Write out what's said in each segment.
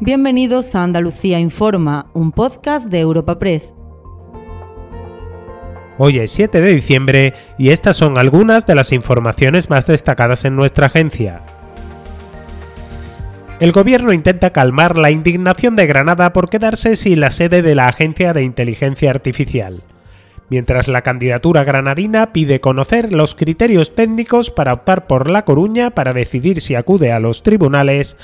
Bienvenidos a Andalucía Informa, un podcast de Europa Press. Hoy es 7 de diciembre y estas son algunas de las informaciones más destacadas en nuestra agencia. El gobierno intenta calmar la indignación de Granada por quedarse sin la sede de la Agencia de Inteligencia Artificial mientras la candidatura granadina pide conocer los criterios técnicos para optar por La Coruña para decidir si acude a los tribunales,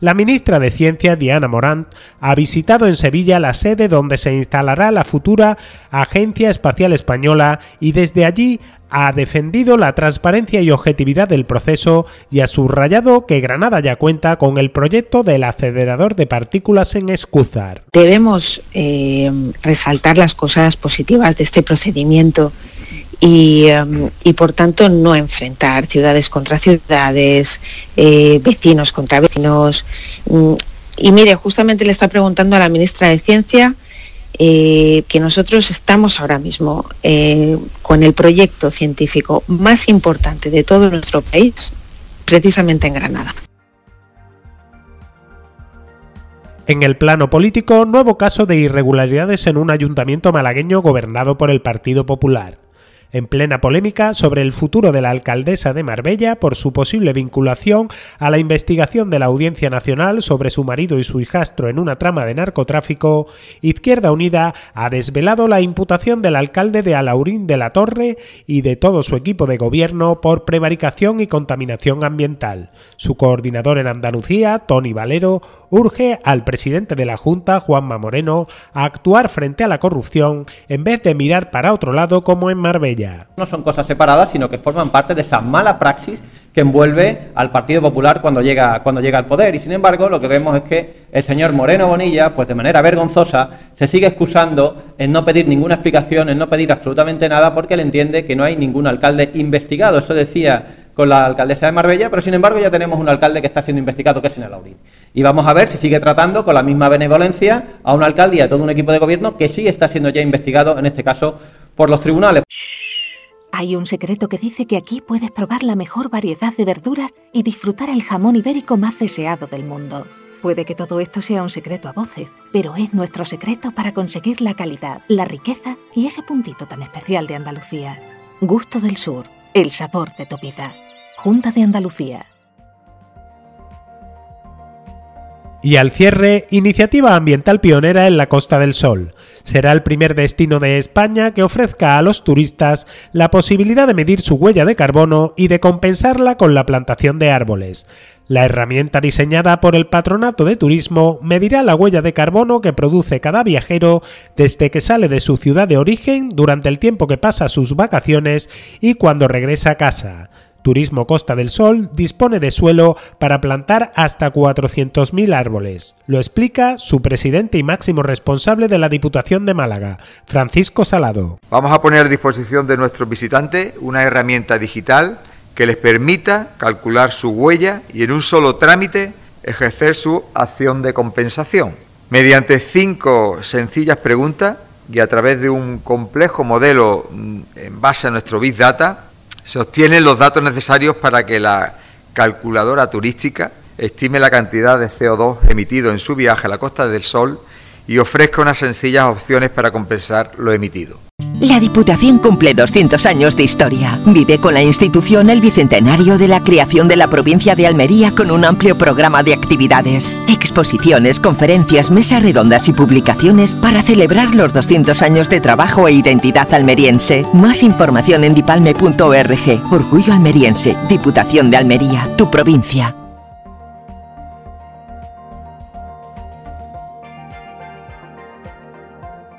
la ministra de Ciencia, Diana Morant, ha visitado en Sevilla la sede donde se instalará la futura Agencia Espacial Española y desde allí ha defendido la transparencia y objetividad del proceso y ha subrayado que Granada ya cuenta con el proyecto del acelerador de partículas en Escúzar. Debemos eh, resaltar las cosas positivas de este procedimiento Em, y, por tanto no enfrentar ciudades contra ciudades, eh, vecinos contra vecinos. Mm, y mire, justamente le está preguntando a la ministra de Ciencia eh, que nosotros estamos ahora mismo eh, con el proyecto científico más importante de todo nuestro país, precisamente en Granada. En el plano político, nuevo caso de irregularidades en un ayuntamiento malagueño gobernado por el Partido Popular en plena polémica sobre el futuro de la alcaldesa de Marbella por su posible vinculación a la investigación de la Audiencia Nacional sobre su marido y su hijastro en una trama de narcotráfico, Izquierda Unida ha desvelado la imputación del alcalde de Alaurín de la Torre y de todo su equipo de gobierno por prevaricación y contaminación ambiental. Su coordinador en Andalucía, Tony Valero, urge al presidente de la Junta, Juanma Moreno, a actuar frente a la corrupción en vez de mirar para otro lado como en Marbella. No son cosas separadas, sino que forman parte de esa mala praxis que envuelve al Partido Popular cuando llega, cuando llega al poder. Y sin embargo, lo que vemos es que el señor Moreno Bonilla, pues de manera vergonzosa, se sigue excusando en no pedir ninguna explicación, en no pedir absolutamente nada, porque él entiende que no hay ningún alcalde investigado. Eso decía con la alcaldesa de Marbella, pero sin embargo ya tenemos un alcalde que está siendo investigado, que es en el Aurín. Y vamos a ver si sigue tratando con la misma benevolencia a un alcalde y a todo un equipo de gobierno que sí está siendo ya investigado, en este caso, por los tribunales. Hay un secreto que dice que aquí puedes probar la mejor variedad de verduras y disfrutar el jamón ibérico más deseado del mundo. Puede que todo esto sea un secreto a voces, pero es nuestro secreto para conseguir la calidad, la riqueza y ese puntito tan especial de Andalucía. Gusto del Sur, el sabor de tu vida. Junta de Andalucía. Y al cierre, iniciativa ambiental pionera en la Costa del Sol. Será el primer destino de España que ofrezca a los turistas la posibilidad de medir su huella de carbono y de compensarla con la plantación de árboles. La herramienta diseñada por el Patronato de Turismo medirá la huella de carbono que produce cada viajero desde que sale de su ciudad de origen durante el tiempo que pasa sus vacaciones y cuando regresa a casa. Turismo Costa del Sol dispone de suelo para plantar hasta 400.000 árboles. Lo explica su presidente y máximo responsable de la Diputación de Málaga, Francisco Salado. Vamos a poner a disposición de nuestros visitantes una herramienta digital que les permita calcular su huella y en un solo trámite ejercer su acción de compensación. Mediante cinco sencillas preguntas y a través de un complejo modelo mm, en base a nuestro Big Data, se obtienen los datos necesarios para que la calculadora turística estime la cantidad de CO2 emitido en su viaje a la Costa del Sol y ofrezca unas sencillas opciones para compensar lo emitido. La Diputación cumple 200 años de historia. Vive con la institución el bicentenario de la creación de la provincia de Almería con un amplio programa de actividades, exposiciones, conferencias, mesas redondas y publicaciones para celebrar los 200 años de trabajo e identidad almeriense. Más información en dipalme.org. Orgullo almeriense, Diputación de Almería, tu provincia.